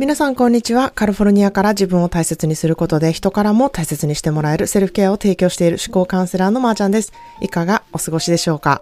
皆さんこんにちは。カリフォルニアから自分を大切にすることで人からも大切にしてもらえるセルフケアを提供している思考カウンセラーのまーちゃんです。いかがお過ごしでしょうか？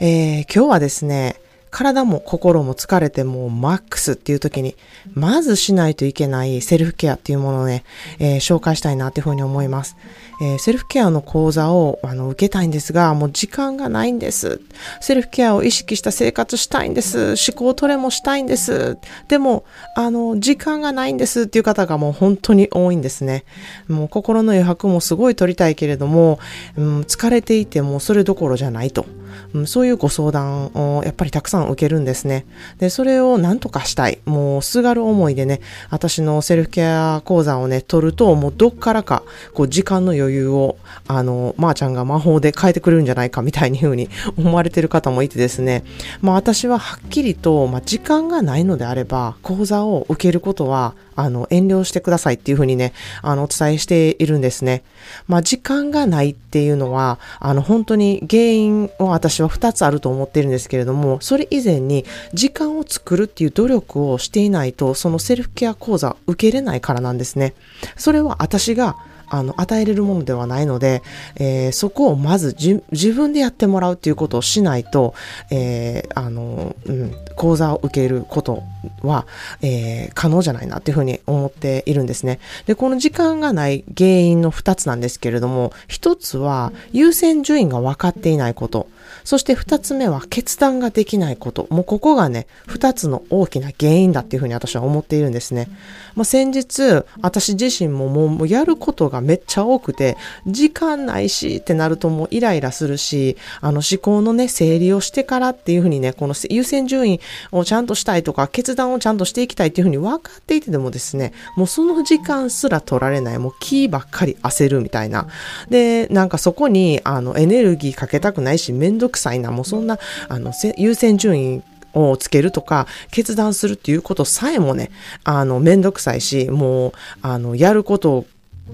えー、今日はですね、体も心も疲れてもうマックスっていう時に、まずしないといけないセルフケアっていうものをね、えー、紹介したいなっていうふうに思います。えー、セルフケアの講座をあの受けたいんですが、もう時間がないんです。セルフケアを意識した生活したいんです。思考トレもしたいんです。でも、あの、時間がないんですっていう方がもう本当に多いんですね。もう心の余白もすごい取りたいけれども、うん、疲れていてもそれどころじゃないと。うん、そういうご相談をやっぱりたくさん受けるんですね。で、それを何とかしたい。もうすがる思いでね、私のセルフケア講座をね、取ると、もうどっからか、こう時間の余裕を、あの、まー、あ、ちゃんが魔法で変えてくれるんじゃないかみたいに風に思われてる方もいてですね、まあ私ははっきりと、まあ時間がないのであれば、講座を受けることは、あの、遠慮してくださいっていうふうにね、あの、お伝えしているんですね。まあ、時間がないっていうのは、あの、本当に原因を私は2つあると思ってるんですけれども、それ以前に時間を作るっていう努力をしていないと、そのセルフケア講座受けれないからなんですね。それは私があの、与えれるものではないので、えー、そこをまず自分でやってもらうっていうことをしないと、えー、あの、うん、講座を受けることは、えー、可能じゃないなっていうふうに思っているんですね。で、この時間がない原因の二つなんですけれども、一つは優先順位が分かっていないこと。そして二つ目は決断ができないこと。もうここがね、二つの大きな原因だっていうふうに私は思っているんですね。まあ、先日、私自身ももうやることがめっちゃ多くて、時間ないしってなるともうイライラするし、あの思考のね、整理をしてからっていうふうにね、この優先順位をちゃんとしたいとか、決断をちゃんとしていきたいっていうふうに分かっていてでもですね、もうその時間すら取られない、もう気ばっかり焦るみたいな。で、なんかそこに、あの、エネルギーかけたくないし、めんどくさいな、もうそんな、あの、優先順位をつけるとか、決断するっていうことさえもね、あの、めんどくさいし、もう、あの、やること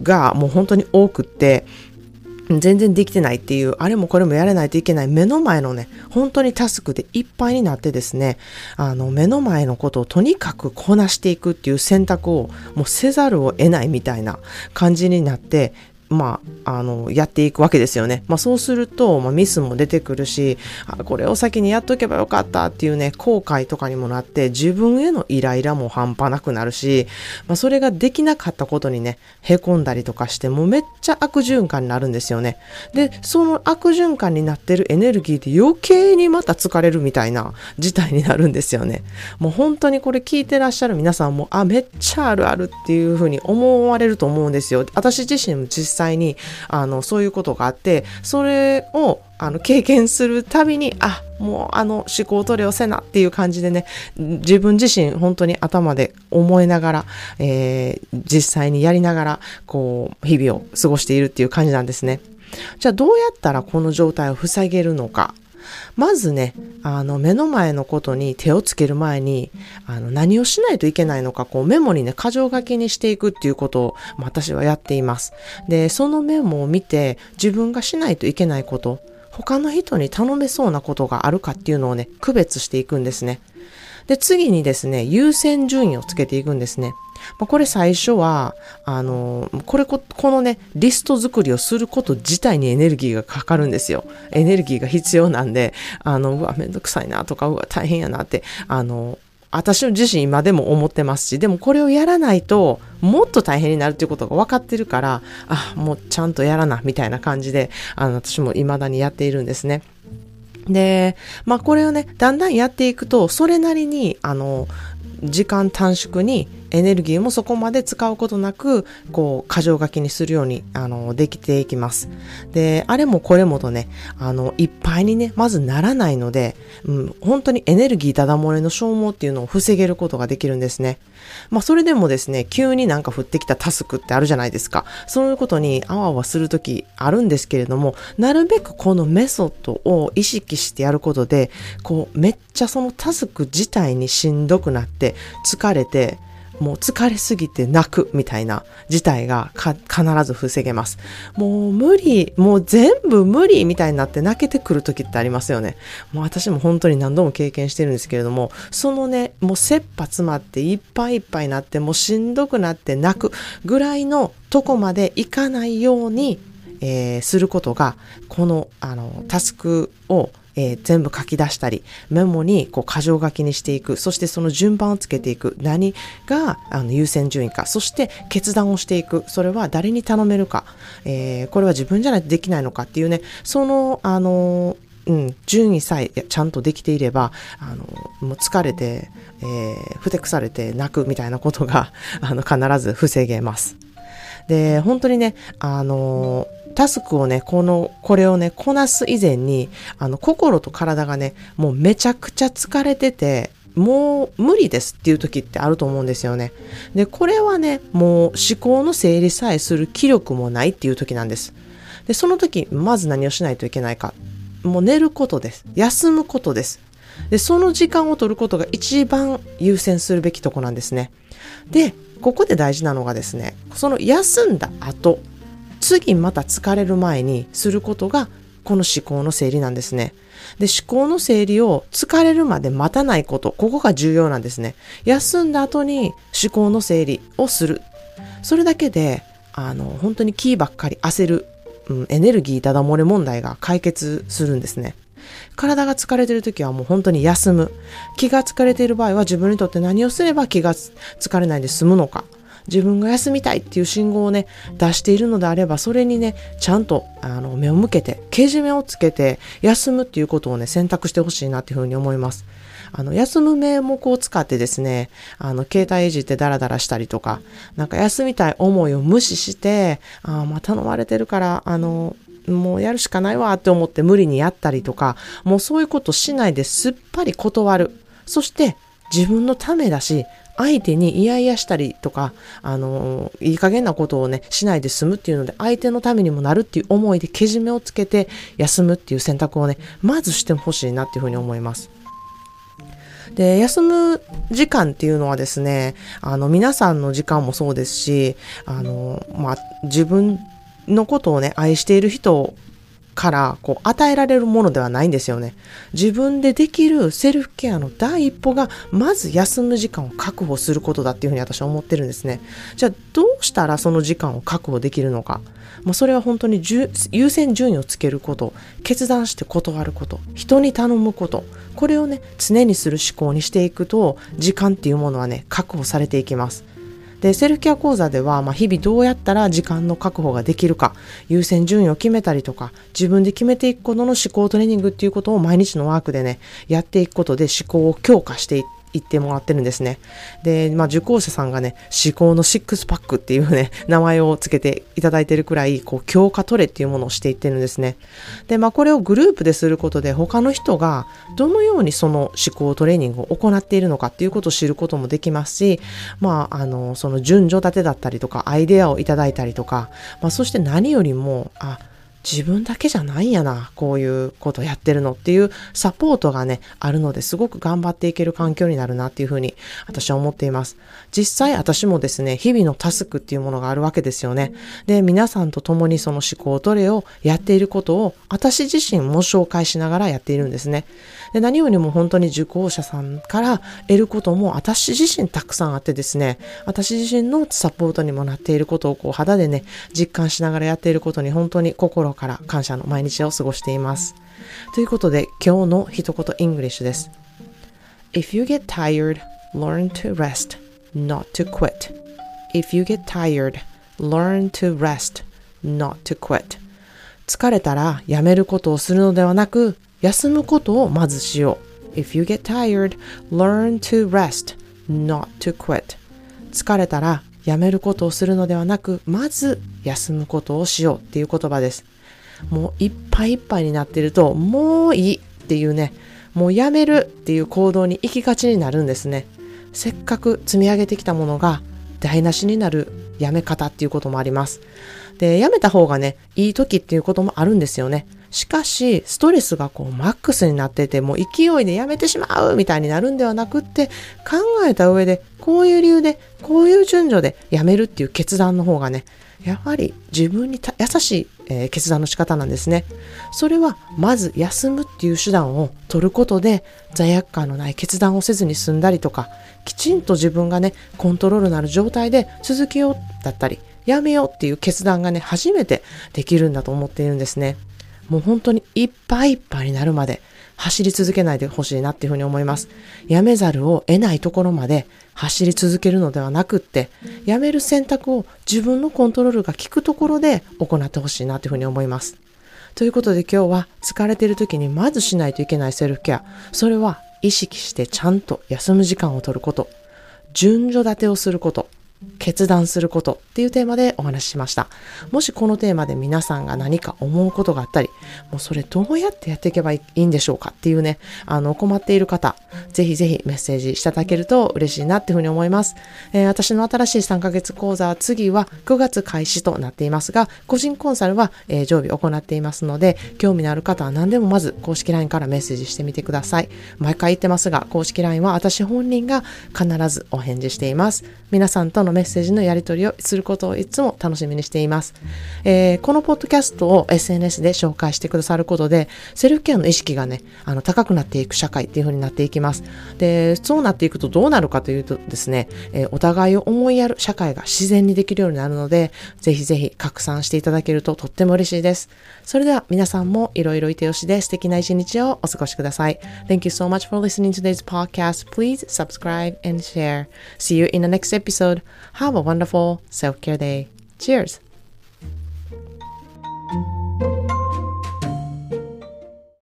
がもう本当に多くって、全然できてないっていう、あれもこれもやらないといけない目の前のね、本当にタスクでいっぱいになってですね、あの、目の前のことをとにかくこなしていくっていう選択をもうせざるを得ないみたいな感じになって、まあ、あの、やっていくわけですよね。まあ、そうすると、まあ、ミスも出てくるし、あ、これを先にやっとけばよかったっていうね、後悔とかにもなって、自分へのイライラも半端なくなるし、まあ、それができなかったことにね、凹んだりとかして、もうめっちゃ悪循環になるんですよね。で、その悪循環になってるエネルギーで余計にまた疲れるみたいな事態になるんですよね。もう本当にこれ聞いてらっしゃる皆さんも、あ、めっちゃあるあるっていうふうに思われると思うんですよ。私自身も実際にあのそういうことがあってそれをあの経験するたびにあもうあの思考トレをせなっていう感じでね自分自身本当に頭で思いながら、えー、実際にやりながらこう日々を過ごしているっていう感じなんですね。じゃあどうやったらこの状態を防げるのかまずね、あの、目の前のことに手をつける前に、あの、何をしないといけないのか、こう、メモにね、箇条書きにしていくっていうことを、まあ、私はやっています。で、そのメモを見て、自分がしないといけないこと、他の人に頼めそうなことがあるかっていうのをね、区別していくんですね。で、次にですね、優先順位をつけていくんですね。まあ、これ最初は、あの、これこ、このね、リスト作りをすること自体にエネルギーがかかるんですよ。エネルギーが必要なんで、あの、うわ、めんどくさいなとか、うわ、大変やなって、あの、私自身今でも思ってますし、でもこれをやらないと、もっと大変になるっていうことが分かってるから、あ、もうちゃんとやらな、みたいな感じで、あの、私も未だにやっているんですね。で、まあこれをね、だんだんやっていくと、それなりに、あの、時間短縮にエネルギーもそこまで使うことなく、こう、過剰書きにするように、あの、できていきます。で、あれもこれもとね、あの、いっぱいにね、まずならないので、うん、本当にエネルギーただ漏れの消耗っていうのを防げることができるんですね。まあ、それでもですね、急になんか降ってきたタスクってあるじゃないですか。そういうことにあわあわするときあるんですけれども、なるべくこのメソッドを意識してやることで、こう、めっちゃそのタスク自体にしんどくなって、疲れて、もう疲れすぎて泣くみたいな事態が必ず防げます。もう無理、もう全部無理みたいになって泣けてくる時ってありますよね。もう私も本当に何度も経験してるんですけれども、そのね、もう切羽詰まっていっぱいいっぱいになって、もうしんどくなって泣くぐらいのとこまでいかないように、えー、することが、この、あの、タスクをえー、全部書き出したり、メモにこう箇条書きにしていく、そしてその順番をつけていく、何があの優先順位か、そして決断をしていく、それは誰に頼めるか、えー、これは自分じゃないとできないのか。っていうね、その、あのうん、順位さえちゃんとできていれば、あの、もう疲れて、えー、ふてくされて泣くみたいなことが、あの、必ず防げます。で、本当にね、あのタスクをね、この、これをね、こなす以前に、あの、心と体がね、もうめちゃくちゃ疲れてて、もう無理ですっていう時ってあると思うんですよね。で、これはね、もう思考の整理さえする気力もないっていう時なんです。で、その時、まず何をしないといけないか。もう寝ることです。休むことです。で、その時間を取ることが一番優先するべきとこなんですね。で、ここで大事なのがですね、その休んだ後、次また疲れる前にすることがこの思考の整理なんですね。で、思考の整理を疲れるまで待たないこと、ここが重要なんですね。休んだ後に思考の整理をする。それだけで、あの、本当にキーばっかり焦る、うん、エネルギーダダ漏れ問題が解決するんですね。体が疲れてる時はもう本当に休む。気が疲れている場合は自分にとって何をすれば気が疲れないで済むのか。自分が休みたいっていう信号をね、出しているのであれば、それにね、ちゃんとあの目を向けて、けじめをつけて、休むっていうことをね、選択してほしいなっていうふうに思います。あの、休む名目を使ってですね、あの、携帯いじってダラダラしたりとか、なんか休みたい思いを無視して、ああ、まあ頼まれてるから、あの、もうやるしかないわって思って無理にやったりとか、もうそういうことしないですっぱり断る。そして自分のためだし、相手に嫌々したりとか、あの、いい加減なことをね、しないで済むっていうので、相手のためにもなるっていう思いでけじめをつけて休むっていう選択をね、まずしてほしいなっていうふうに思います。で、休む時間っていうのはですね、あの、皆さんの時間もそうですし、あの、まあ、自分のことをね、愛している人からこう与えられるものではないんですよね。自分でできるセルフケアの第一歩がまず休む時間を確保することだっていうふうに私は思ってるんですね。じゃあどうしたらその時間を確保できるのか。まあ、それは本当に優先順位をつけること、決断して断ること、人に頼むこと、これをね、常にする思考にしていくと、時間っていうものはね、確保されていきます。で、セルフケア講座では、まあ、日々どうやったら時間の確保ができるか、優先順位を決めたりとか、自分で決めていくことの思考トレーニングっていうことを毎日のワークでね、やっていくことで思考を強化していって、言ってもらってるんですね。で、まあ、受講者さんがね、思考のシックスパックっていうね、名前をつけていただいてるくらい、こう、強化トレっていうものをしていってるんですね。で、まあ、これをグループですることで、他の人がどのようにその思考トレーニングを行っているのかっていうことを知ることもできますし、まあ、あの、その順序立てだったりとか、アイデアをいただいたりとか、まあ、そして何よりも、あ、自分だけじゃないんやな、こういうことやってるのっていうサポートがね、あるのですごく頑張っていける環境になるなっていうふうに私は思っています。実際私もですね、日々のタスクっていうものがあるわけですよね。で、皆さんと共にその思考トレをやっていることを私自身も紹介しながらやっているんですね。で、何よりも本当に受講者さんから得ることも私自身たくさんあってですね、私自身のサポートにもなっていることをこう肌でね、実感しながらやっていることに本当に心から感謝の毎日を過ごしています。ということで今日の一言イングリッシュです。If you get tired, learn to rest, not to quit. If you get tired, learn to rest, not to quit. 疲れたらやめることをするのではなく休むことをまずしよう。If you get tired, learn to rest, not to quit. 疲れたらやめることをするのではなく、まず休むことをしようっていう言葉です。もういっぱいいっぱいになってると、もういいっていうね、もうやめるっていう行動に行きがちになるんですね。せっかく積み上げてきたものが台無しになるやめ方っていうこともあります。で、やめた方がね、いい時っていうこともあるんですよね。しかし、ストレスがこうマックスになってて、もう勢いでやめてしまうみたいになるんではなくって、考えた上で、こういう理由で、こういう順序でやめるっていう決断の方がね、やはり自分に優しい、えー、決断の仕方なんですね。それはまず休むっていう手段を取ることで罪悪感のない決断をせずに済んだりとかきちんと自分がねコントロールのある状態で続けようだったりやめようっていう決断がね初めてできるんだと思っているんですね。もう本当にいっぱいいっぱいになるまで走り続けないでほしいなっていうふうに思います。やめざるを得ないところまで走り続けるのではなくって、やめる選択を自分のコントロールが効くところで行ってほしいなというふうに思います。ということで今日は疲れている時にまずしないといけないセルフケア。それは意識してちゃんと休む時間を取ること。順序立てをすること。決断することっていうテーマでお話ししました。もしこのテーマで皆さんが何か思うことがあったり、もうそれどうやってやっていけばいいんでしょうかっていうね、あの、困っている方、ぜひぜひメッセージいただけると嬉しいなっていうふうに思います。えー、私の新しい3ヶ月講座は次は9月開始となっていますが、個人コンサルは、えー、常備行っていますので、興味のある方は何でもまず公式 LINE からメッセージしてみてください。毎回言ってますが、公式 LINE は私本人が必ずお返事しています。皆さんとのメッセージのやり取りをすることをいつも楽しみにしています。えー、このポッドキャストを SNS で紹介してくださることで、セルフケアの意識がね、あの、高くなっていく社会っていう風になっていきます。で、そうなっていくとどうなるかというとですね、えー、お互いを思いやる社会が自然にできるようになるので、ぜひぜひ拡散していただけるととっても嬉しいです。それでは皆さんもいろいろいてよしで素敵な一日をお過ごしください。Thank you so much for listening to today's podcast. Please subscribe and share. See you in the next episode. Have a wonderful self care day. Cheers!